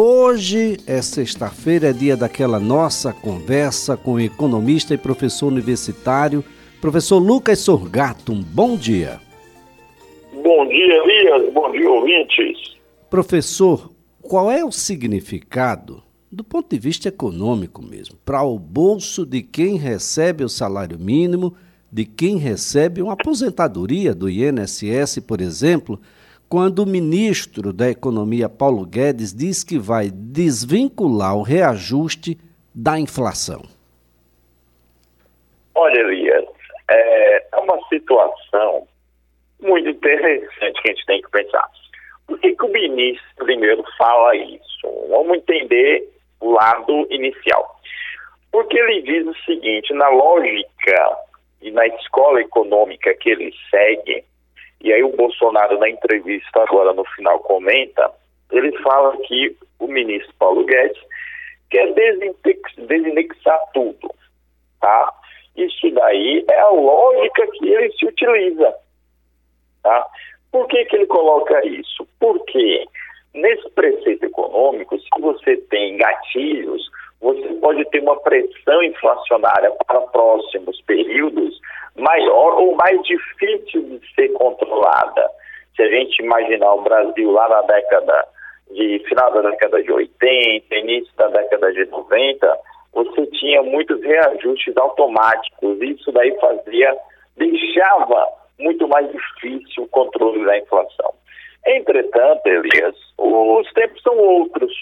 Hoje é sexta-feira, é dia daquela nossa conversa com o economista e professor universitário, professor Lucas Sorgato. Um bom dia. Bom dia, Elias. Bom dia, ouvintes. Professor, qual é o significado, do ponto de vista econômico mesmo, para o bolso de quem recebe o salário mínimo, de quem recebe uma aposentadoria do INSS, por exemplo? Quando o ministro da Economia, Paulo Guedes, diz que vai desvincular o reajuste da inflação? Olha, Elias, é, é uma situação muito interessante que a gente tem que pensar. Por que, que o ministro primeiro fala isso? Vamos entender o lado inicial. Porque ele diz o seguinte: na lógica e na escola econômica que ele segue, e aí o Bolsonaro, na entrevista agora no final, comenta, ele fala que o ministro Paulo Guedes quer desindexar tudo, tá? Isso daí é a lógica que ele se utiliza, tá? Por que que ele coloca isso? Porque nesse preceito econômico, se você tem gatilhos, você pode ter uma pressão inflacionária para próximos períodos maior ou mais difícil de ser controlada. Se a gente imaginar o Brasil lá na década de final da década de 80, início da década de 90, você tinha muitos reajustes automáticos. Isso daí fazia, deixava muito mais difícil o controle da inflação. Entretanto, Elias, os tempos são outros.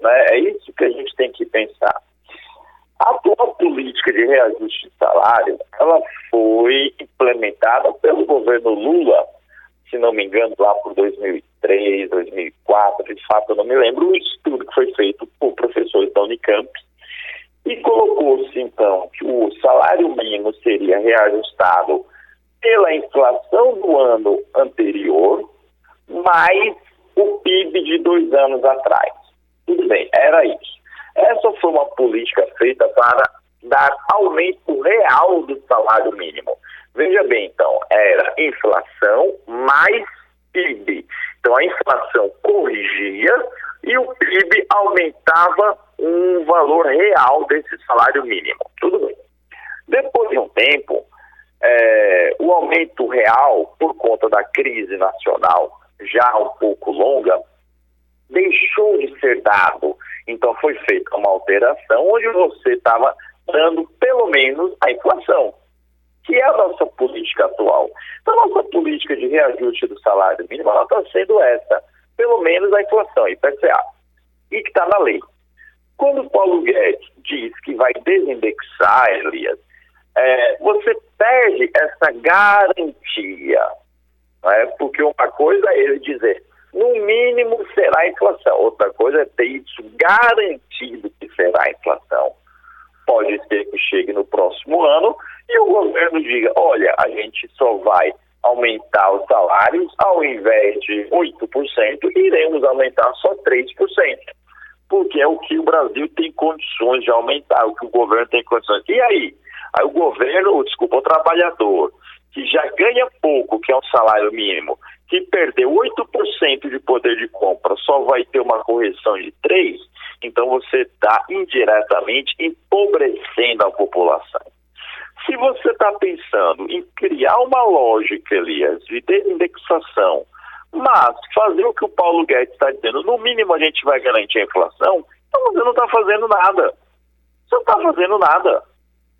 Né? É isso que a gente tem que pensar. A atual política de reajuste de salário, ela foi implementada pelo governo Lula, se não me engano, lá por 2003, 2004, de fato eu não me lembro, um estudo que foi feito por professores da Unicamp, e colocou-se então que o salário mínimo seria reajustado pela inflação do ano anterior, mais o PIB de dois anos atrás. Tudo bem, era isso. Essa foi uma política feita para dar aumento real do salário mínimo. Veja bem, então, era inflação mais PIB. Então a inflação corrigia e o PIB aumentava um valor real desse salário mínimo. Tudo bem. Depois de um tempo, é, o aumento real, por conta da crise nacional já um pouco longa, deixou de ser dado então foi feita uma alteração onde você estava dando pelo menos a inflação, que é a nossa política atual. Então, a nossa política de reajuste do salário mínimo está sendo essa, pelo menos a inflação, IPCA, e que está na lei. Quando o Paulo Guedes diz que vai desindexar, Elias, é, você perde essa garantia. é? Porque uma coisa é ele dizer, no mínimo será inflação. Outra coisa é ter isso garantido que será inflação. Pode ser que chegue no próximo ano e o governo diga: olha, a gente só vai aumentar os salários, ao invés de 8%, iremos aumentar só 3%. Porque é o que o Brasil tem condições de aumentar, o que o governo tem condições. E aí? Aí o governo, desculpa, o trabalhador, que já ganha pouco, que é um salário mínimo, que perdeu 8% de poder de compra, só vai ter uma correção de 3%, então você está indiretamente empobrecendo a população. Se você está pensando em criar uma lógica, Elias, de desindexação, mas fazer o que o Paulo Guedes está dizendo, no mínimo a gente vai garantir a inflação, então você não está fazendo nada. Você não está fazendo nada.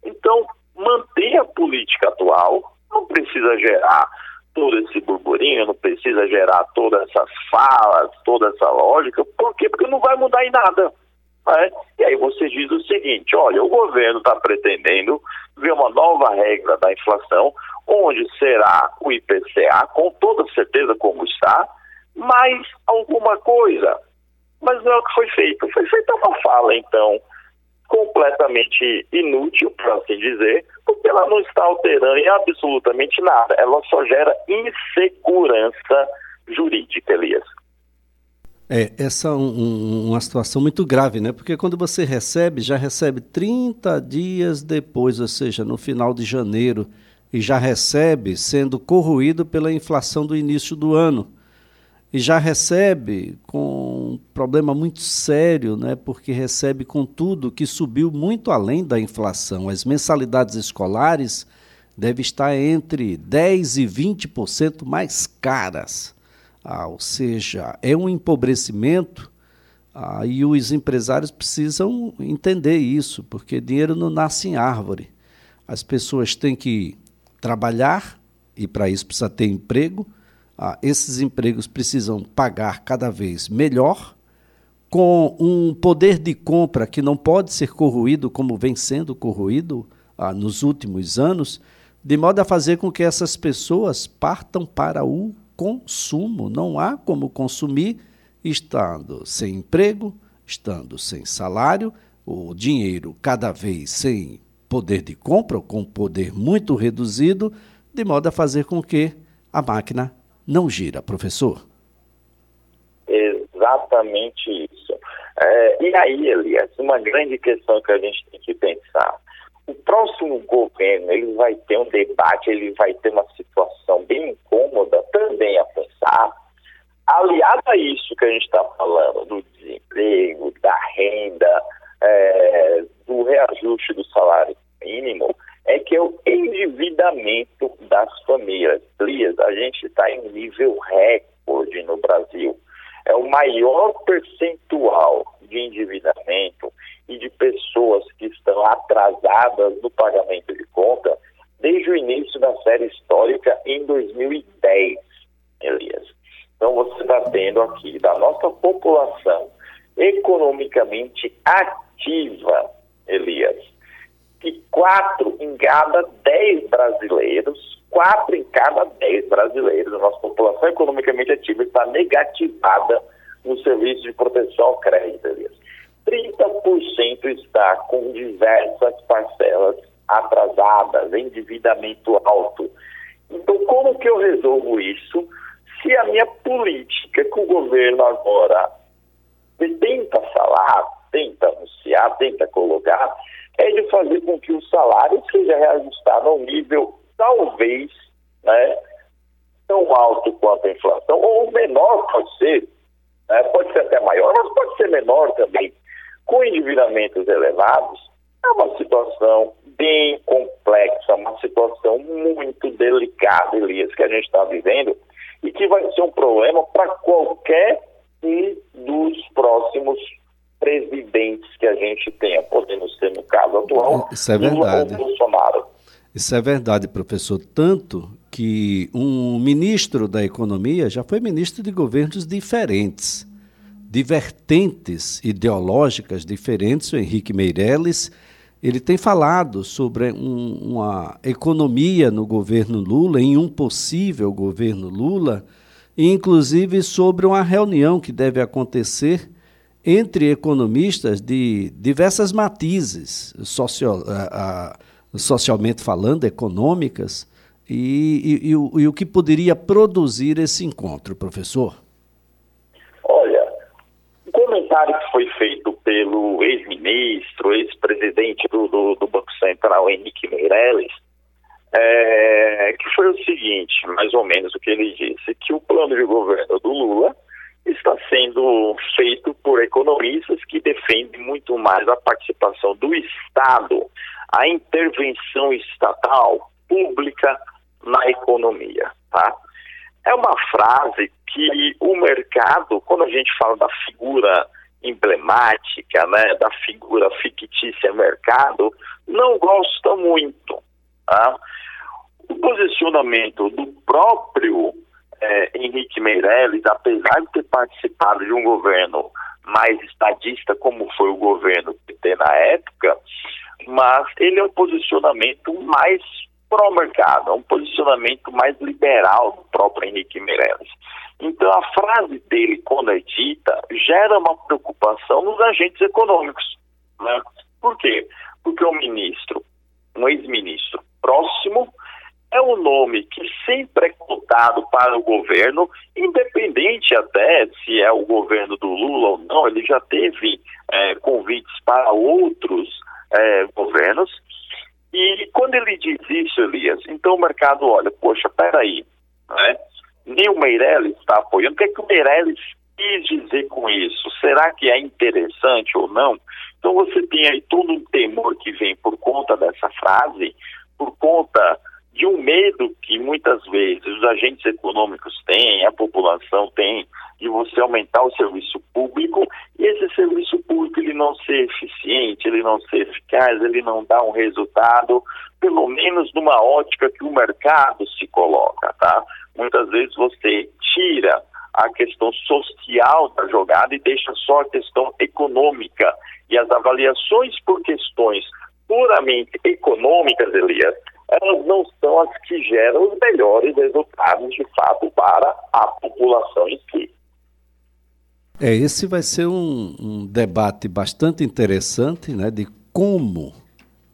Então, mantenha a política atual, não precisa gerar todo esse burburinho, não precisa gerar todas essas falas, toda essa lógica. Por quê? Porque não vai mudar em nada. Né? E aí você diz o seguinte: olha, o governo está pretendendo ver uma nova regra da inflação, onde será o IPCA, com toda certeza como está, mais alguma coisa. Mas não é o que foi feito. Foi feita uma fala, então, completamente inútil, por assim dizer, porque ela não está alterando em absolutamente nada. Ela só gera insegurança jurídica, Elias. É, essa é um, uma situação muito grave, né? Porque quando você recebe, já recebe 30 dias depois, ou seja, no final de janeiro, e já recebe sendo corroído pela inflação do início do ano. E já recebe com um problema muito sério, né, porque recebe com tudo que subiu muito além da inflação. As mensalidades escolares devem estar entre 10% e 20% mais caras. Ah, ou seja, é um empobrecimento ah, e os empresários precisam entender isso, porque dinheiro não nasce em árvore. As pessoas têm que trabalhar e para isso precisa ter emprego ah, esses empregos precisam pagar cada vez melhor, com um poder de compra que não pode ser corroído como vem sendo corroído ah, nos últimos anos, de modo a fazer com que essas pessoas partam para o consumo. Não há como consumir estando sem emprego, estando sem salário, o dinheiro cada vez sem poder de compra, ou com poder muito reduzido, de modo a fazer com que a máquina não gira, professor? Exatamente isso. É, e aí, Elias, uma grande questão que a gente tem que pensar. O próximo governo ele vai ter um debate, ele vai ter uma situação bem incômoda também a pensar. Aliado a isso que a gente está falando, do desemprego, da renda, é, do reajuste do salário mínimo, endividamento das famílias. Lias, a gente está em nível recorde no Brasil. É o maior percentual de endividamento e de pessoas que estão atrasadas no pagamento de conta desde o início da série histórica em 2010, Elias. Então você está tendo aqui da nossa população economicamente ativa, Elias, quatro em cada dez brasileiros, quatro em cada dez brasileiros, a nossa população economicamente ativa está negativada no serviço de proteção ao crédito. 30% está com diversas parcelas atrasadas, endividamento alto. Então, como que eu resolvo isso? Se a minha política que o governo agora tenta falar, tenta anunciar, tenta colocar, é de fazer com que o salário seja reajustado a um nível, talvez, né, tão alto quanto a inflação, ou menor pode ser, né, pode ser até maior, mas pode ser menor também. Com endividamentos elevados, é uma situação bem complexa, uma situação muito delicada, Elias, que a gente está vivendo e que vai ser um problema para qualquer um dos próximos presidentes que a gente tenha, podendo ser no caso atual, Isso é verdade. Bolsonaro. Isso é verdade, professor. Tanto que um ministro da Economia já foi ministro de governos diferentes, de vertentes ideológicas diferentes, o Henrique Meirelles. Ele tem falado sobre um, uma economia no governo Lula, em um possível governo Lula, e inclusive sobre uma reunião que deve acontecer entre economistas de diversas matizes, socio, a, a, socialmente falando, econômicas, e, e, e, o, e o que poderia produzir esse encontro, professor? Olha, o comentário que foi feito pelo ex-ministro, ex-presidente do, do, do, Banco Central, Henrique Meirelles, é, que foi o seguinte, mais ou menos o que ele disse, que o plano de governo do Lula está sendo feito por economistas que defendem muito mais a participação do Estado, a intervenção estatal pública na economia, tá? É uma frase que o mercado, quando a gente fala da figura emblemática, né, da figura fictícia mercado, não gosta muito, tá? O posicionamento do próprio Meirelles, apesar de ter participado de um governo mais estadista, como foi o governo PT na época, mas ele é um posicionamento mais pró-mercado, é um posicionamento mais liberal do próprio Henrique Meirelles. Então, a frase dele, quando é dita, gera uma preocupação nos agentes econômicos. Né? Por quê? Porque o ministro, um ex-ministro próximo, é um nome que sempre é cotado para o governo, independente até se é o governo do Lula ou não, ele já teve é, convites para outros é, governos. E quando ele diz isso, Elias, então o mercado olha, poxa, peraí, né? nem o Meirelles está apoiando. O que é que o Meirelles quis dizer com isso? Será que é interessante ou não? Então você tem aí todo um temor que vem por conta dessa frase, por conta de um medo que muitas vezes os agentes econômicos têm, a população tem, de você aumentar o serviço público e esse serviço público ele não ser eficiente, ele não ser eficaz, ele não dá um resultado, pelo menos numa ótica que o mercado se coloca, tá? Muitas vezes você tira a questão social da jogada e deixa só a questão econômica. E as avaliações por questões puramente econômicas, Elias, elas não são as que geram os melhores resultados, de fato, para a população em si. É, esse vai ser um, um debate bastante interessante, né, de como,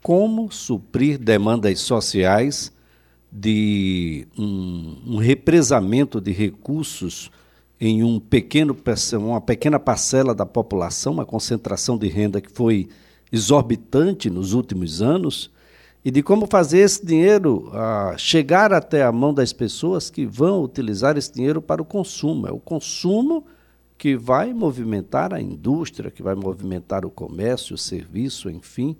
como suprir demandas sociais de um, um represamento de recursos em um pequeno, uma pequena parcela da população, uma concentração de renda que foi exorbitante nos últimos anos, e de como fazer esse dinheiro ah, chegar até a mão das pessoas que vão utilizar esse dinheiro para o consumo. É o consumo que vai movimentar a indústria, que vai movimentar o comércio, o serviço, enfim.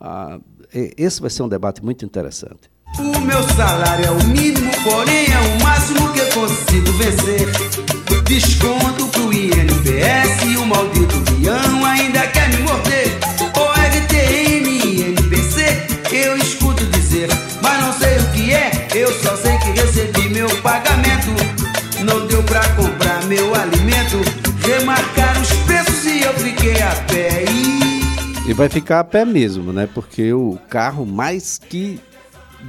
Ah, esse vai ser um debate muito interessante. O meu salário é o mínimo, porém é o máximo que consigo vencer. Desconto pro INPS e o maldito E... vai ficar a pé mesmo, né? Porque o carro mais que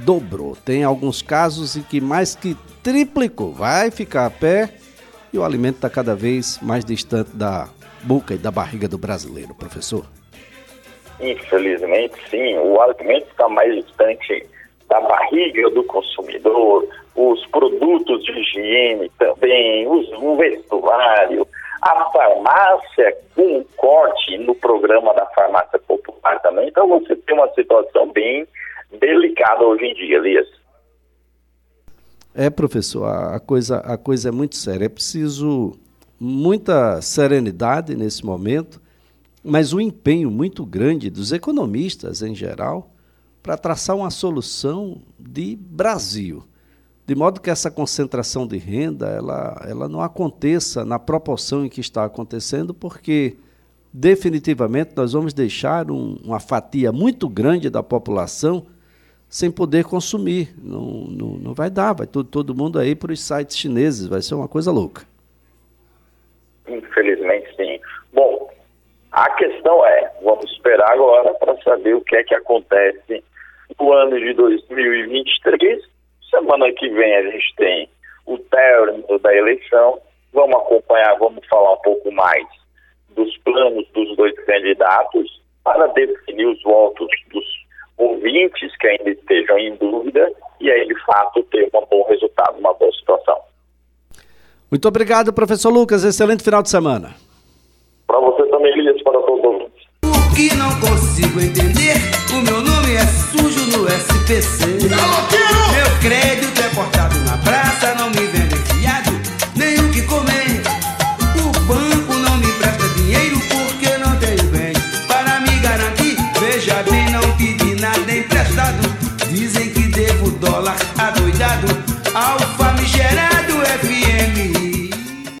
dobrou. Tem alguns casos em que mais que triplicou. Vai ficar a pé e o alimento está cada vez mais distante da boca e da barriga do brasileiro, professor. Infelizmente, sim. O alimento está mais distante da barriga do consumidor, os produtos de higiene também, os, o vestuário, a farmácia com corte no programa da farmácia popular também. Então você tem uma situação bem delicada hoje em dia, Elias. É, professor, a coisa, a coisa é muito séria. É preciso muita serenidade nesse momento, mas um empenho muito grande dos economistas em geral para traçar uma solução de Brasil, de modo que essa concentração de renda ela, ela não aconteça na proporção em que está acontecendo, porque definitivamente nós vamos deixar um, uma fatia muito grande da população sem poder consumir. Não, não, não vai dar, vai todo, todo mundo aí para os sites chineses, vai ser uma coisa louca. Infelizmente, sim. Bom, a questão é, vamos esperar agora para saber o que é que acontece no ano de 2023. Semana que vem a gente tem o término da eleição. Vamos acompanhar, vamos falar um pouco mais dos planos dos dois candidatos para definir os votos dos ouvintes que ainda estejam em dúvida e aí, de fato, ter um bom resultado, uma boa situação. Muito obrigado, professor Lucas. Excelente final de semana. Para você também, Elias, para